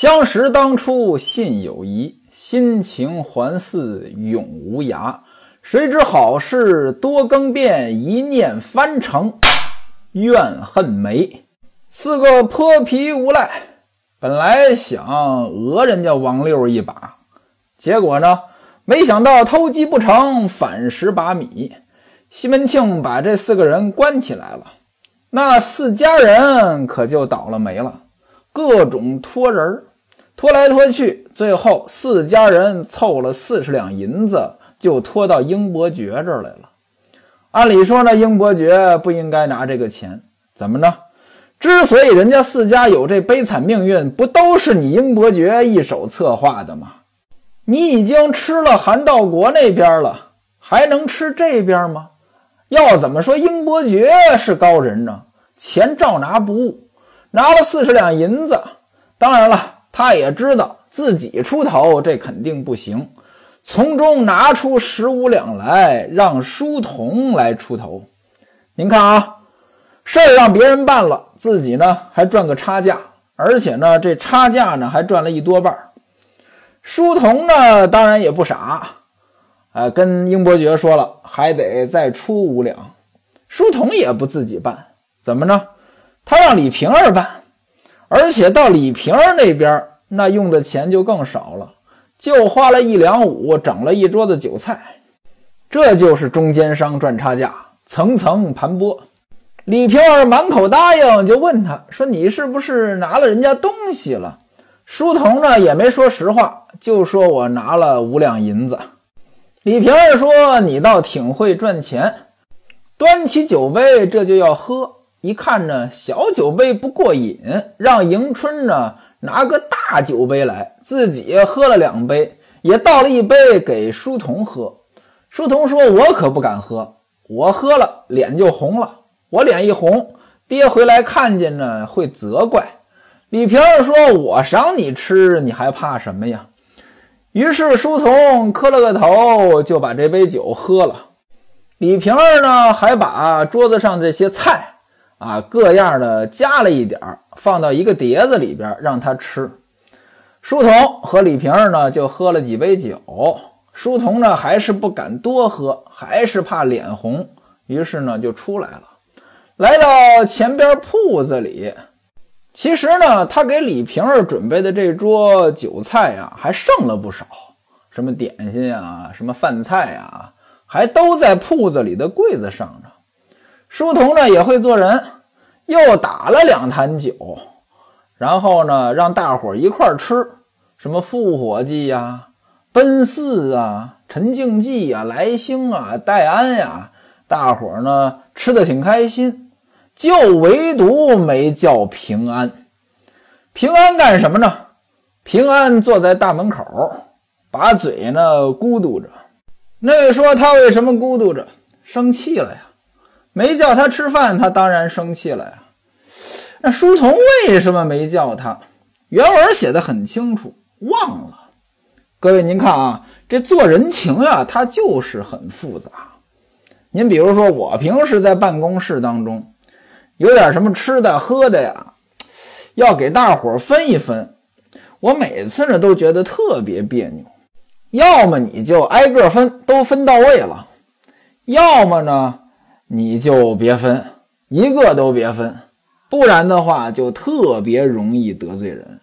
相识当初信有疑，心情还似永无涯。谁知好事多更变，一念翻成怨恨眉。四个泼皮无赖，本来想讹人家王六一把，结果呢，没想到偷鸡不成反蚀把米。西门庆把这四个人关起来了，那四家人可就倒了霉了，各种托人儿。拖来拖去，最后四家人凑了四十两银子，就拖到英伯爵这儿来了。按理说呢，英伯爵不应该拿这个钱，怎么呢？之所以人家四家有这悲惨命运，不都是你英伯爵一手策划的吗？你已经吃了韩道国那边了，还能吃这边吗？要怎么说英伯爵是高人呢？钱照拿不误，拿了四十两银子，当然了。他也知道自己出头，这肯定不行，从中拿出十五两来，让书童来出头。您看啊，事儿让别人办了，自己呢还赚个差价，而且呢这差价呢还赚了一多半。书童呢当然也不傻，呃，跟英伯爵说了，还得再出五两。书童也不自己办，怎么呢？他让李瓶儿办。而且到李瓶儿那边，那用的钱就更少了，就花了一两五，整了一桌子酒菜。这就是中间商赚差价，层层盘剥。李瓶儿满口答应，就问他说：“你是不是拿了人家东西了？”书童呢也没说实话，就说我拿了五两银子。李瓶儿说：“你倒挺会赚钱。”端起酒杯，这就要喝。一看呢，小酒杯不过瘾，让迎春呢拿个大酒杯来，自己喝了两杯，也倒了一杯给书童喝。书童说：“我可不敢喝，我喝了脸就红了。我脸一红，爹回来看见呢会责怪。”李瓶儿说：“我赏你吃，你还怕什么呀？”于是书童磕了个头，就把这杯酒喝了。李瓶儿呢还把桌子上这些菜。啊，各样的加了一点，放到一个碟子里边让他吃。书童和李瓶儿呢就喝了几杯酒，书童呢还是不敢多喝，还是怕脸红，于是呢就出来了，来到前边铺子里。其实呢，他给李瓶儿准备的这桌酒菜啊，还剩了不少，什么点心啊，什么饭菜啊，还都在铺子里的柜子上着。书童呢也会做人，又打了两坛酒，然后呢让大伙一块儿吃，什么复活计呀、奔四啊、陈静济呀、来兴啊、戴安呀，大伙呢吃的挺开心，就唯独没叫平安。平安干什么呢？平安坐在大门口，把嘴呢咕嘟着。那位说他为什么咕嘟着？生气了呀。没叫他吃饭，他当然生气了呀。那书童为什么没叫他？原文写的很清楚，忘了。各位，您看啊，这做人情呀，它就是很复杂。您比如说，我平时在办公室当中，有点什么吃的喝的呀，要给大伙分一分，我每次呢都觉得特别别扭。要么你就挨个分，都分到位了；要么呢。你就别分，一个都别分，不然的话就特别容易得罪人。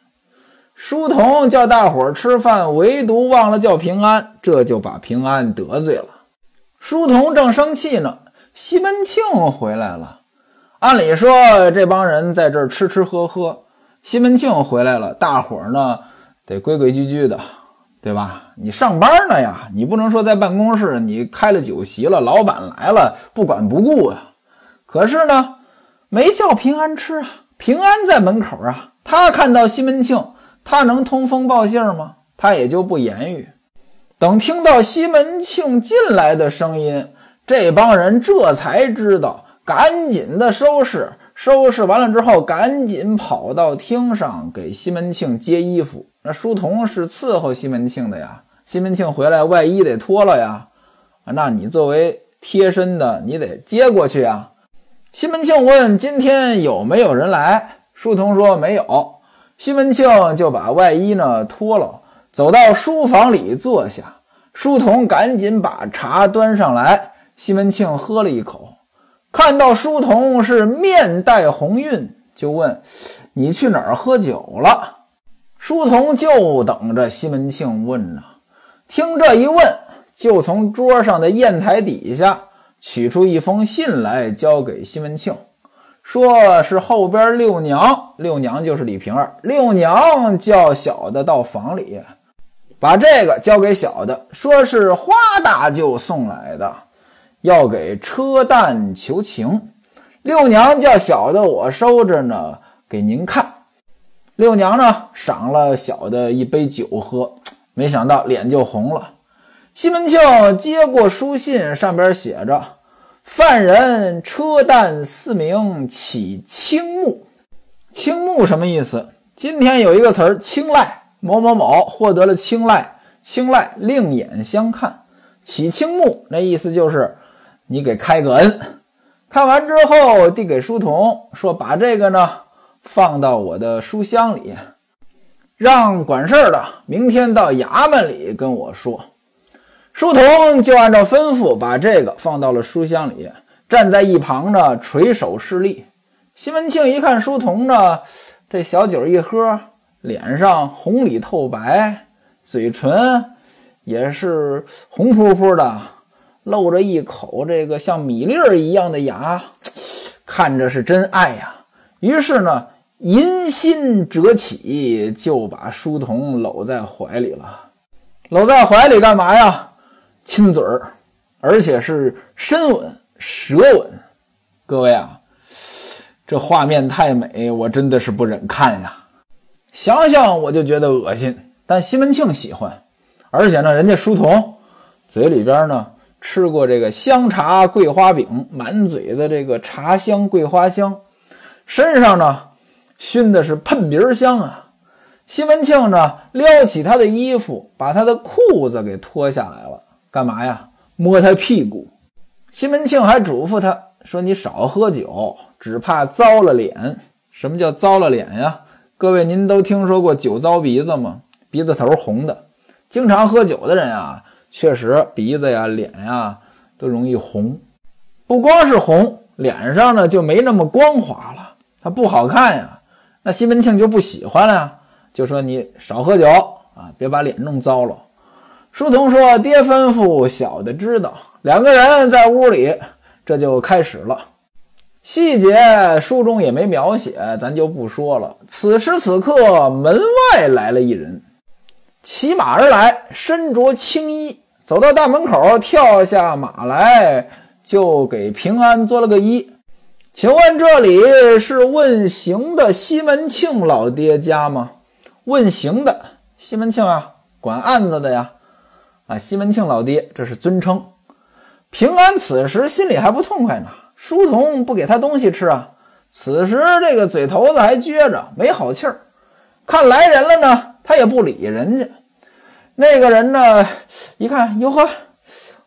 书童叫大伙儿吃饭，唯独忘了叫平安，这就把平安得罪了。书童正生气呢，西门庆回来了。按理说这帮人在这儿吃吃喝喝，西门庆回来了，大伙儿呢得规规矩矩的。对吧？你上班呢呀，你不能说在办公室你开了酒席了，老板来了不管不顾啊。可是呢，没叫平安吃啊，平安在门口啊。他看到西门庆，他能通风报信吗？他也就不言语。等听到西门庆进来的声音，这帮人这才知道，赶紧的收拾。收拾完了之后，赶紧跑到厅上给西门庆接衣服。那书童是伺候西门庆的呀，西门庆回来外衣得脱了呀，那你作为贴身的，你得接过去呀。西门庆问：“今天有没有人来？”书童说：“没有。”西门庆就把外衣呢脱了，走到书房里坐下。书童赶紧把茶端上来，西门庆喝了一口，看到书童是面带红晕，就问：“你去哪儿喝酒了？”书童就等着西门庆问呢。听这一问，就从桌上的砚台底下取出一封信来，交给西门庆，说是后边六娘，六娘就是李瓶儿，六娘叫小的到房里。把这个交给小的，说是花大舅送来的，要给车旦求情。六娘叫小的我收着呢，给您看。六娘呢赏了小的一杯酒喝，没想到脸就红了。西门庆接过书信，上边写着：“犯人车旦四名起青木。”青木什么意思？今天有一个词儿“青睐”。某某某获得了青睐，青睐另眼相看，起青木，那意思就是你给开个恩。看完之后递给书童，说把这个呢放到我的书箱里，让管事儿的明天到衙门里跟我说。书童就按照吩咐把这个放到了书箱里，站在一旁呢垂手侍立。西门庆一看书童呢，这小酒一喝。脸上红里透白，嘴唇也是红扑扑的，露着一口这个像米粒儿一样的牙，看着是真爱呀。于是呢，淫心折起，就把书童搂在怀里了。搂在怀里干嘛呀？亲嘴儿，而且是深吻、舌吻。各位啊，这画面太美，我真的是不忍看呀。想想我就觉得恶心，但西门庆喜欢，而且呢，人家书童嘴里边呢吃过这个香茶桂花饼，满嘴的这个茶香桂花香，身上呢熏的是喷鼻儿香啊。西门庆呢撩起他的衣服，把他的裤子给脱下来了，干嘛呀？摸他屁股。西门庆还嘱咐他说：“你少喝酒，只怕糟了脸。”什么叫糟了脸呀？各位，您都听说过酒糟鼻子吗？鼻子头红的，经常喝酒的人啊，确实鼻子呀、脸呀都容易红。不光是红，脸上呢就没那么光滑了，它不好看呀。那西门庆就不喜欢了呀，就说你少喝酒啊，别把脸弄糟了。书童说：“爹吩咐，小的知道。”两个人在屋里，这就开始了。细节书中也没描写，咱就不说了。此时此刻，门外来了一人，骑马而来，身着青衣，走到大门口，跳下马来，就给平安做了个揖。请问这里是问刑的西门庆老爹家吗？问刑的西门庆啊，管案子的呀。啊，西门庆老爹，这是尊称。平安此时心里还不痛快呢。书童不给他东西吃啊！此时这个嘴头子还撅着，没好气儿。看来人了呢，他也不理人家。那个人呢，一看，哟呵，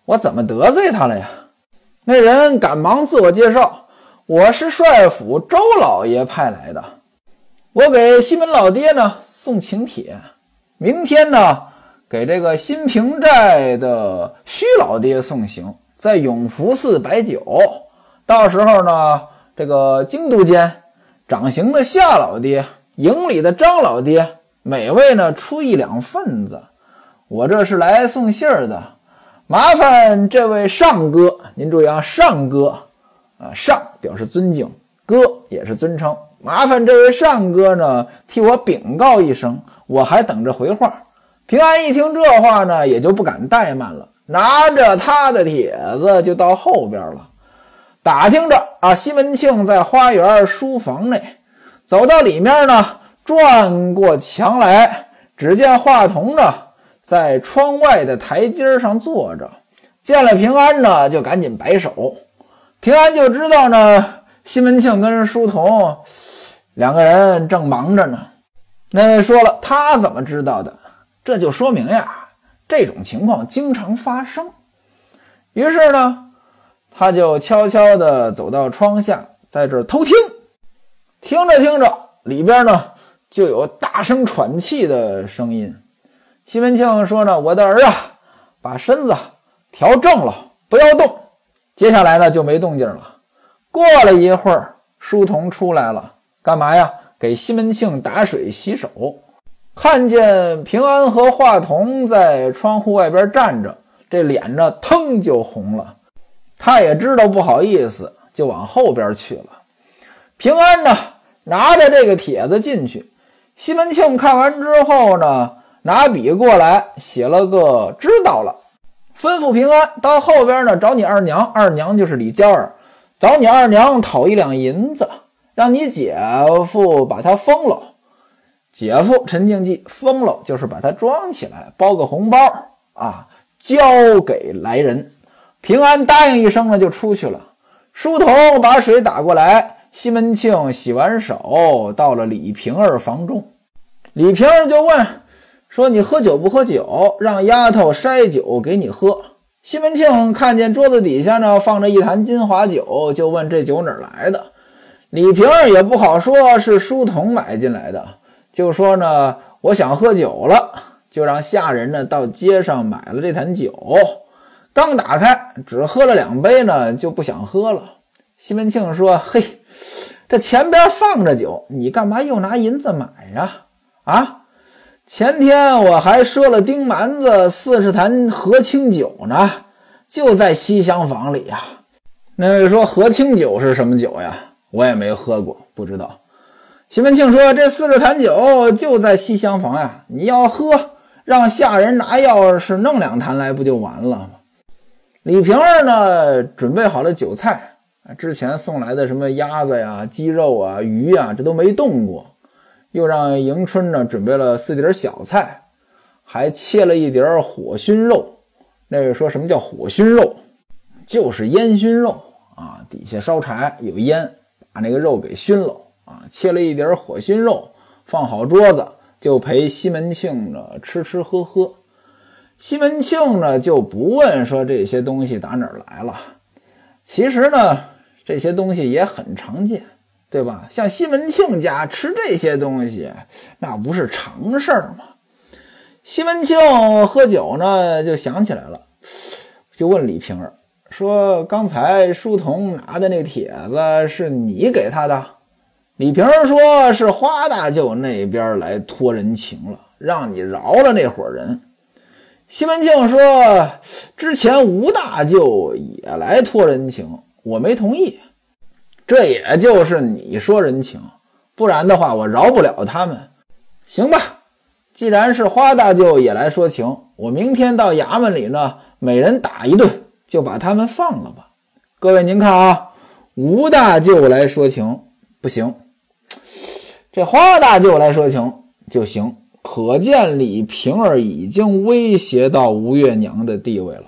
我怎么得罪他了呀？那人赶忙自我介绍：“我是帅府周老爷派来的，我给西门老爹呢送请帖，明天呢给这个新平寨的徐老爹送行，在永福寺摆酒。”到时候呢，这个京都监掌刑的夏老爹，营里的张老爹，每位呢出一两份子。我这是来送信儿的，麻烦这位上哥，您注意啊，上哥啊，上表示尊敬，哥也是尊称。麻烦这位善哥呢，替我禀告一声，我还等着回话。平安一听这话呢，也就不敢怠慢了，拿着他的帖子就到后边了。打听着啊，西门庆在花园书房内，走到里面呢，转过墙来，只见华童呢在窗外的台阶上坐着，见了平安呢，就赶紧摆手。平安就知道呢，西门庆跟书童两个人正忙着呢。那说了，他怎么知道的？这就说明呀，这种情况经常发生。于是呢。他就悄悄地走到窗下，在这偷听。听着听着，里边呢就有大声喘气的声音。西门庆说呢：“我的儿啊，把身子调正了，不要动。”接下来呢就没动静了。过了一会儿，书童出来了，干嘛呀？给西门庆打水洗手。看见平安和华童在窗户外边站着，这脸呢腾就红了。他也知道不好意思，就往后边去了。平安呢拿着这个帖子进去，西门庆看完之后呢，拿笔过来写了个知道了，吩咐平安到后边呢找你二娘，二娘就是李娇儿，找你二娘讨一两银子，让你姐夫把他封了。姐夫陈静济封了，就是把他装起来，包个红包啊，交给来人。平安答应一声呢，就出去了。书童把水打过来，西门庆洗完手，到了李瓶儿房中。李瓶儿就问说：“你喝酒不喝酒？让丫头筛酒给你喝。”西门庆看见桌子底下呢放着一坛金华酒，就问这酒哪儿来的。李瓶儿也不好说，是书童买进来的。就说呢，我想喝酒了，就让下人呢到街上买了这坛酒。刚打开，只喝了两杯呢，就不想喝了。西门庆说：“嘿，这前边放着酒，你干嘛又拿银子买呀？啊，前天我还赊了丁蛮子四十坛和清酒呢，就在西厢房里呀。那位说和清酒是什么酒呀？我也没喝过，不知道。”西门庆说：“这四十坛酒就在西厢房呀，你要喝，让下人拿钥匙弄两坛来，不就完了吗？”李瓶儿呢，准备好了酒菜，之前送来的什么鸭子呀、鸡肉啊、鱼啊，这都没动过。又让迎春呢准备了四碟小菜，还切了一碟火熏肉。那位说什么叫火熏肉？就是烟熏肉啊，底下烧柴有烟，把那个肉给熏了。啊，切了一碟火熏肉，放好桌子，就陪西门庆呢吃吃喝喝。西门庆呢就不问说这些东西打哪儿来了。其实呢，这些东西也很常见，对吧？像西门庆家吃这些东西，那不是常事儿吗？西门庆喝酒呢，就想起来了，就问李瓶儿说：“刚才书童拿的那帖子是你给他的？”李瓶儿说：“是花大舅那边来托人情了，让你饶了那伙人。”西门庆说：“之前吴大舅也来托人情，我没同意。这也就是你说人情，不然的话我饶不了他们。行吧，既然是花大舅也来说情，我明天到衙门里呢，每人打一顿，就把他们放了吧。各位您看啊，吴大舅来说情不行。”这花大舅来说情就行，可见李瓶儿已经威胁到吴月娘的地位了。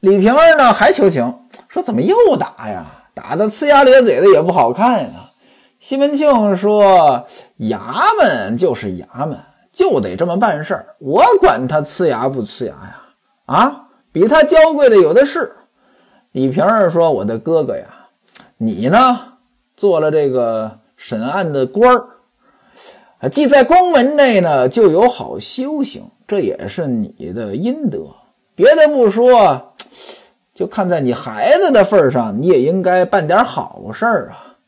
李瓶儿呢还求情，说怎么又打呀？打的呲牙咧嘴的也不好看呀。西门庆说：“衙门就是衙门，就得这么办事儿，我管他呲牙不呲牙呀？啊，比他娇贵的有的是。”李瓶儿说：“我的哥哥呀，你呢做了这个。”审案的官儿啊，既在宫门内呢，就有好修行，这也是你的阴德。别的不说，就看在你孩子的份上，你也应该办点好事儿啊。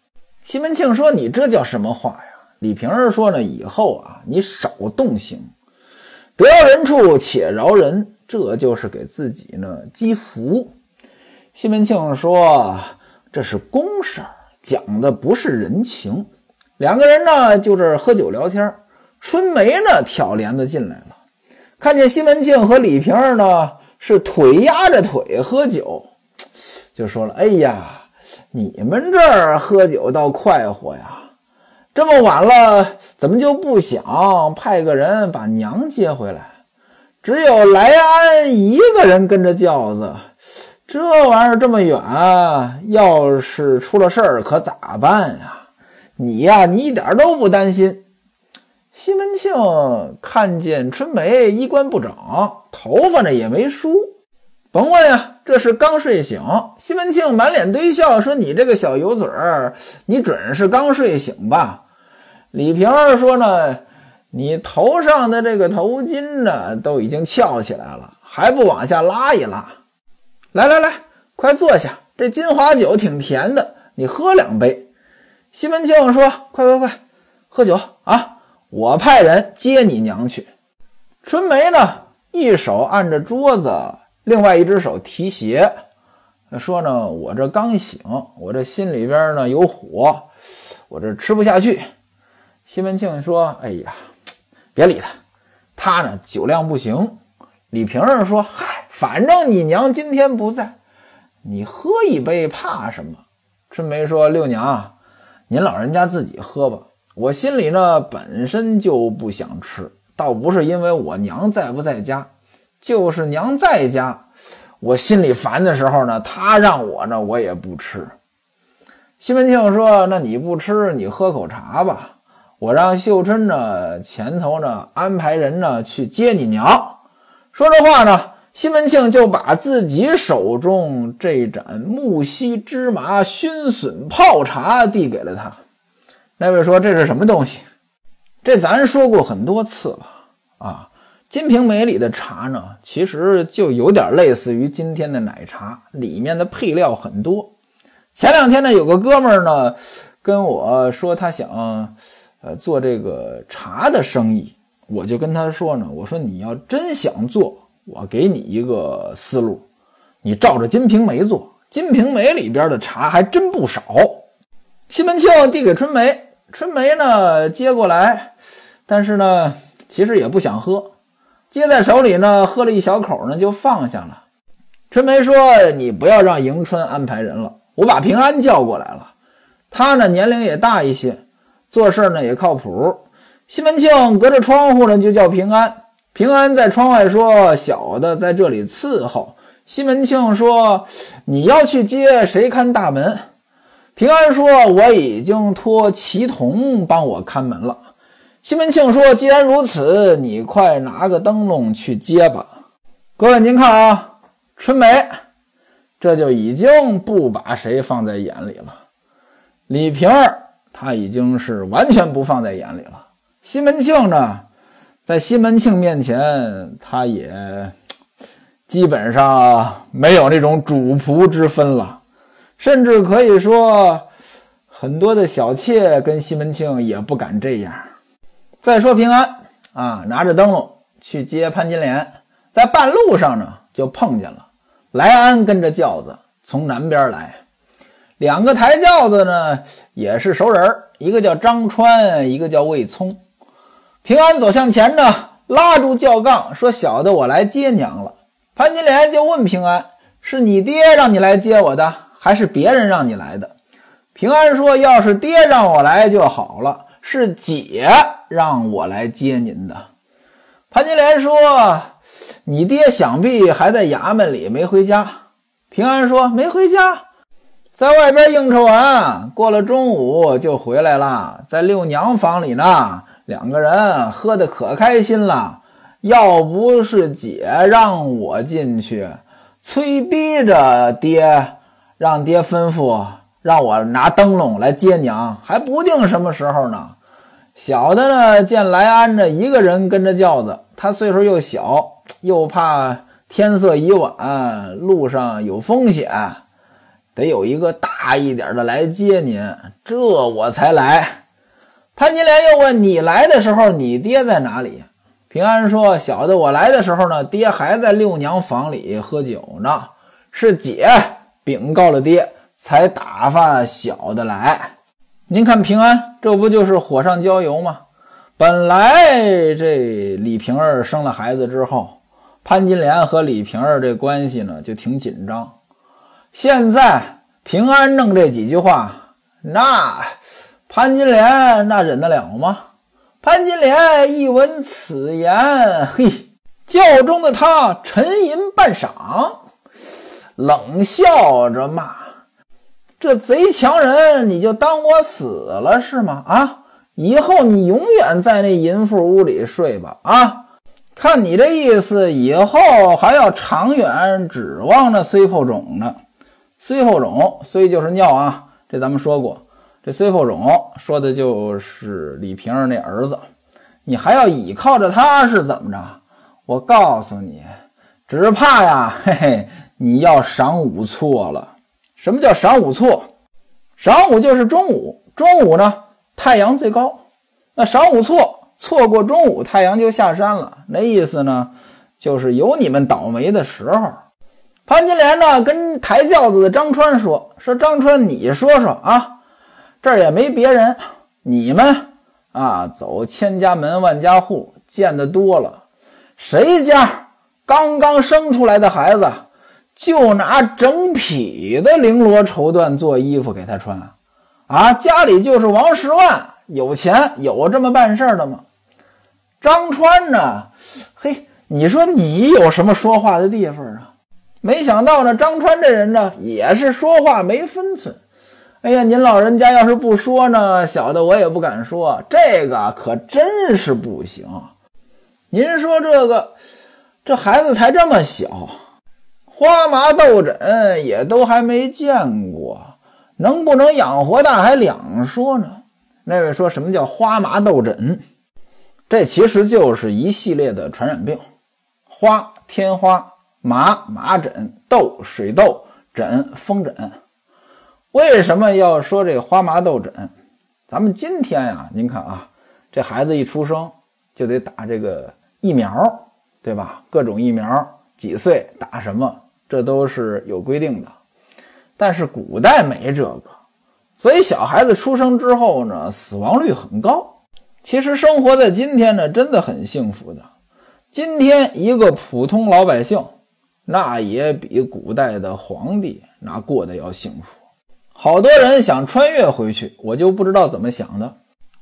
西门庆说：“你这叫什么话呀？”李瓶儿说：“呢，以后啊，你少动刑，得饶人处且饶人，这就是给自己呢积福。”西门庆说：“这是公事儿。”讲的不是人情，两个人呢就这喝酒聊天。春梅呢挑帘子进来了，看见西门庆和李瓶儿呢是腿压着腿喝酒，就说了：“哎呀，你们这儿喝酒倒快活呀！这么晚了，怎么就不想派个人把娘接回来？只有来安一个人跟着轿子。”这玩意儿这么远，要是出了事儿可咋办呀？你呀，你一点都不担心。西门庆看见春梅衣冠不整，头发呢也没梳，甭问呀，这是刚睡醒。西门庆满脸堆笑说：“你这个小油嘴儿，你准是刚睡醒吧？”李瓶儿说呢，你头上的这个头巾呢，都已经翘起来了，还不往下拉一拉？来来来，快坐下，这金华酒挺甜的，你喝两杯。西门庆说：“快快快，喝酒啊！我派人接你娘去。”春梅呢，一手按着桌子，另外一只手提鞋，说：“呢，我这刚醒，我这心里边呢有火，我这吃不下去。”西门庆说：“哎呀，别理他，他呢酒量不行。”李瓶儿说：“嗨，反正你娘今天不在，你喝一杯怕什么？”春梅说：“六娘。”您老人家自己喝吧，我心里呢本身就不想吃，倒不是因为我娘在不在家，就是娘在家，我心里烦的时候呢，她让我呢我也不吃。西门庆说：“那你不吃，你喝口茶吧，我让秀春呢前头呢安排人呢去接你娘。”说这话呢，西门庆就把自己手中这盏木樨芝麻熏笋泡茶递给了他。那位说：“这是什么东西？”这咱说过很多次了啊。《金瓶梅》里的茶呢，其实就有点类似于今天的奶茶，里面的配料很多。前两天呢，有个哥们儿呢跟我说，他想呃做这个茶的生意，我就跟他说呢，我说你要真想做。我给你一个思路，你照着《金瓶梅》做，《金瓶梅》里边的茶还真不少。西门庆递给春梅，春梅呢接过来，但是呢其实也不想喝，接在手里呢喝了一小口呢就放下了。春梅说：“你不要让迎春安排人了，我把平安叫过来了，他呢年龄也大一些，做事呢也靠谱。”西门庆隔着窗户呢就叫平安。平安在窗外说：“小的在这里伺候。”西门庆说：“你要去接谁看大门？”平安说：“我已经托齐同帮我看门了。”西门庆说：“既然如此，你快拿个灯笼去接吧。”各位您看啊，春梅这就已经不把谁放在眼里了。李瓶儿他已经是完全不放在眼里了。西门庆呢？在西门庆面前，他也基本上没有那种主仆之分了，甚至可以说，很多的小妾跟西门庆也不敢这样。再说平安啊，拿着灯笼去接潘金莲，在半路上呢，就碰见了来安跟着轿子从南边来，两个抬轿子呢也是熟人一个叫张川，一个叫魏聪。平安走向前呢，拉住轿杠，说：“小的，我来接娘了。”潘金莲就问平安：“是你爹让你来接我的，还是别人让你来的？”平安说：“要是爹让我来就好了，是姐让我来接您的。”潘金莲说：“你爹想必还在衙门里没回家。”平安说：“没回家，在外边应酬完，过了中午就回来了，在六娘房里呢。”两个人喝得可开心了，要不是姐让我进去，催逼着爹，让爹吩咐让我拿灯笼来接娘，还不定什么时候呢。小的呢，见来安着一个人跟着轿子，他岁数又小，又怕天色已晚，路上有风险，得有一个大一点的来接您，这我才来。潘金莲又问：“你来的时候，你爹在哪里？”平安说：“小的，我来的时候呢，爹还在六娘房里喝酒呢。是姐禀告了爹，才打发小的来。您看，平安这不就是火上浇油吗？本来这李瓶儿生了孩子之后，潘金莲和李瓶儿这关系呢就挺紧张。现在平安弄这几句话，那……”潘金莲那忍得了吗？潘金莲一闻此言，嘿，轿中的他沉吟半晌，冷笑着骂：“这贼强人，你就当我死了是吗？啊，以后你永远在那淫妇屋里睡吧！啊，看你这意思，以后还要长远指望着随后种呢。随后种，虽就是尿啊，这咱们说过。”这崔后种说的就是李瓶儿那儿子，你还要倚靠着他是怎么着？我告诉你，只怕呀，嘿嘿，你要晌午错了。什么叫晌午错？晌午就是中午，中午呢太阳最高，那晌午错错过中午，太阳就下山了。那意思呢，就是有你们倒霉的时候。潘金莲呢跟抬轿子的张川说：“说张川，你说说啊。”这儿也没别人，你们啊，走千家门万家户，见得多了。谁家刚刚生出来的孩子，就拿整匹的绫罗绸缎做衣服给他穿啊？家里就是王十万，有钱有这么办事的吗？张川呢？嘿，你说你有什么说话的地方啊？没想到呢，张川这人呢，也是说话没分寸。哎呀，您老人家要是不说呢，小的我也不敢说。这个可真是不行。您说这个，这孩子才这么小，花麻豆疹也都还没见过，能不能养活大还两说呢。那位说什么叫花麻豆疹？这其实就是一系列的传染病：花天花、麻麻疹、豆水痘、疹风疹。为什么要说这个花麻豆疹？咱们今天呀，您看啊，这孩子一出生就得打这个疫苗，对吧？各种疫苗，几岁打什么，这都是有规定的。但是古代没这个，所以小孩子出生之后呢，死亡率很高。其实生活在今天呢，真的很幸福的。今天一个普通老百姓，那也比古代的皇帝那过得要幸福。好多人想穿越回去，我就不知道怎么想的。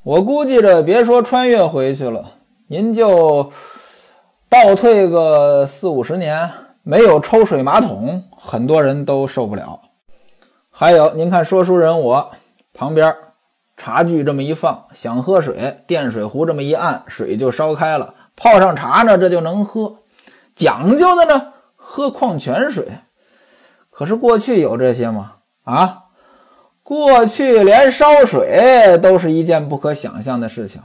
我估计着，别说穿越回去了，您就倒退个四五十年，没有抽水马桶，很多人都受不了。还有，您看说书人我旁边茶具这么一放，想喝水，电水壶这么一按，水就烧开了，泡上茶呢，这就能喝。讲究的呢，喝矿泉水。可是过去有这些吗？啊？过去连烧水都是一件不可想象的事情，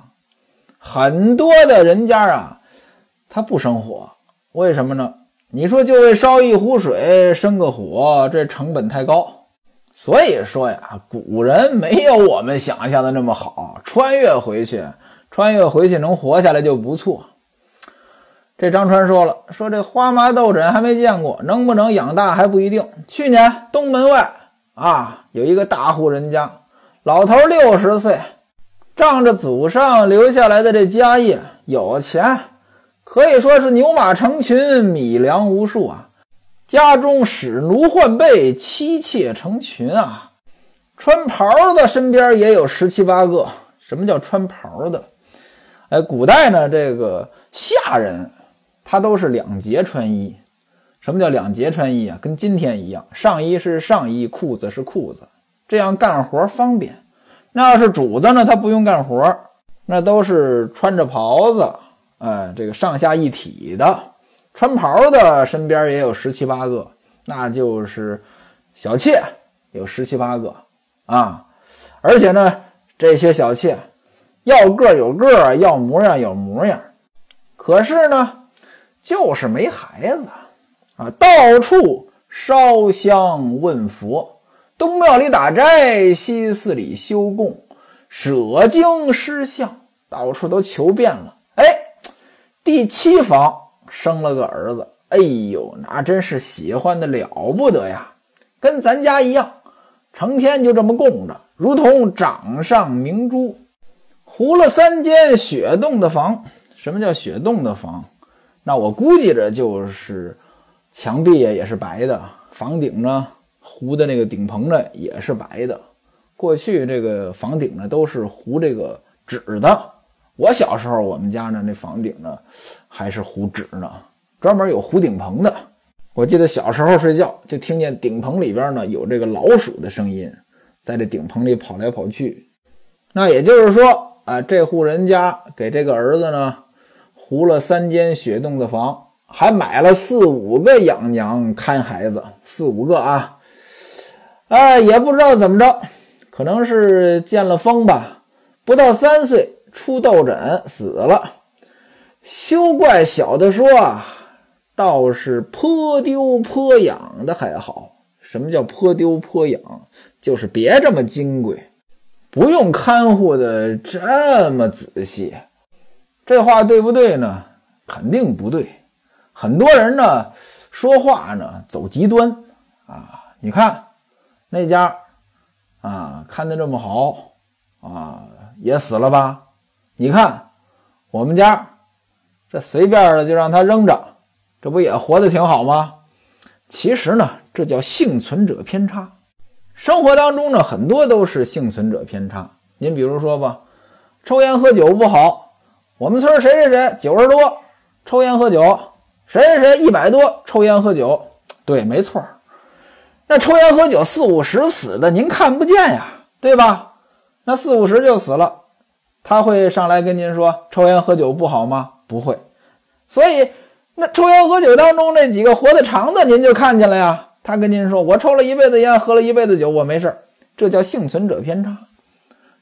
很多的人家啊，他不生火，为什么呢？你说就为烧一壶水生个火，这成本太高。所以说呀，古人没有我们想象的那么好，穿越回去，穿越回去能活下来就不错。这张川说了，说这花麻豆疹还没见过，能不能养大还不一定。去年东门外。啊，有一个大户人家，老头六十岁，仗着祖上留下来的这家业，有钱，可以说是牛马成群，米粮无数啊。家中使奴换婢，妻妾成群啊。穿袍的身边也有十七八个。什么叫穿袍的？哎，古代呢，这个下人他都是两节穿衣。什么叫两节穿衣啊？跟今天一样，上衣是上衣，裤子是裤子，这样干活方便。那要是主子呢，他不用干活，那都是穿着袍子，哎，这个上下一体的。穿袍的身边也有十七八个，那就是小妾，有十七八个啊。而且呢，这些小妾要个有个，要模样有模样，可是呢，就是没孩子。啊，到处烧香问佛，东庙里打斋，西寺里修供，舍经施相，到处都求遍了。第七房生了个儿子，哎呦，那真是喜欢的了不得呀，跟咱家一样，成天就这么供着，如同掌上明珠。糊了三间雪洞的房，什么叫雪洞的房？那我估计着就是。墙壁呀也是白的，房顶呢糊的那个顶棚呢也是白的。过去这个房顶呢都是糊这个纸的。我小时候我们家呢那房顶呢还是糊纸呢，专门有糊顶棚的。我记得小时候睡觉就听见顶棚里边呢有这个老鼠的声音，在这顶棚里跑来跑去。那也就是说啊，这户人家给这个儿子呢糊了三间雪洞的房。还买了四五个养娘看孩子，四五个啊，哎，也不知道怎么着，可能是见了风吧，不到三岁出痘疹死了。休怪小的说啊，倒是颇丢颇养的还好。什么叫颇丢颇养？就是别这么金贵，不用看护的这么仔细。这话对不对呢？肯定不对。很多人呢说话呢走极端啊，你看那家。啊，看的这么好啊，也死了吧？你看我们家这随便的就让他扔着，这不也活得挺好吗？其实呢，这叫幸存者偏差。生活当中呢，很多都是幸存者偏差。您比如说吧，抽烟喝酒不好。我们村谁谁谁九十多抽烟喝酒，谁谁谁一百多抽烟喝酒。对，没错。那抽烟喝酒四五十死的，您看不见呀，对吧？那四五十就死了，他会上来跟您说抽烟喝酒不好吗？不会。所以那抽烟喝酒当中那几个活得长的，您就看见了呀。他跟您说我抽了一辈子烟，喝了一辈子酒，我没事这叫幸存者偏差。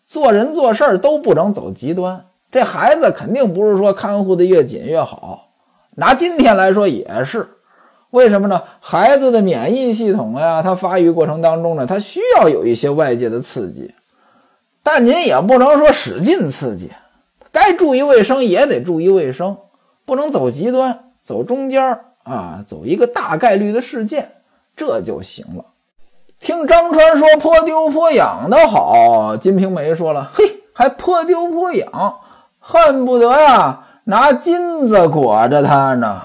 做人做事都不能走极端。这孩子肯定不是说看护的越紧越好。拿今天来说也是。为什么呢？孩子的免疫系统呀，他发育过程当中呢，他需要有一些外界的刺激，但您也不能说使劲刺激，该注意卫生也得注意卫生，不能走极端，走中间啊，走一个大概率的事件，这就行了。听张川说颇丢颇养的好，金瓶梅说了，嘿，还颇丢颇养，恨不得呀拿金子裹着它呢。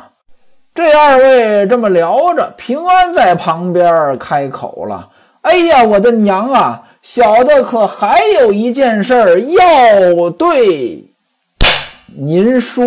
这二位这么聊着，平安在旁边开口了：“哎呀，我的娘啊！小的可还有一件事要对您说。”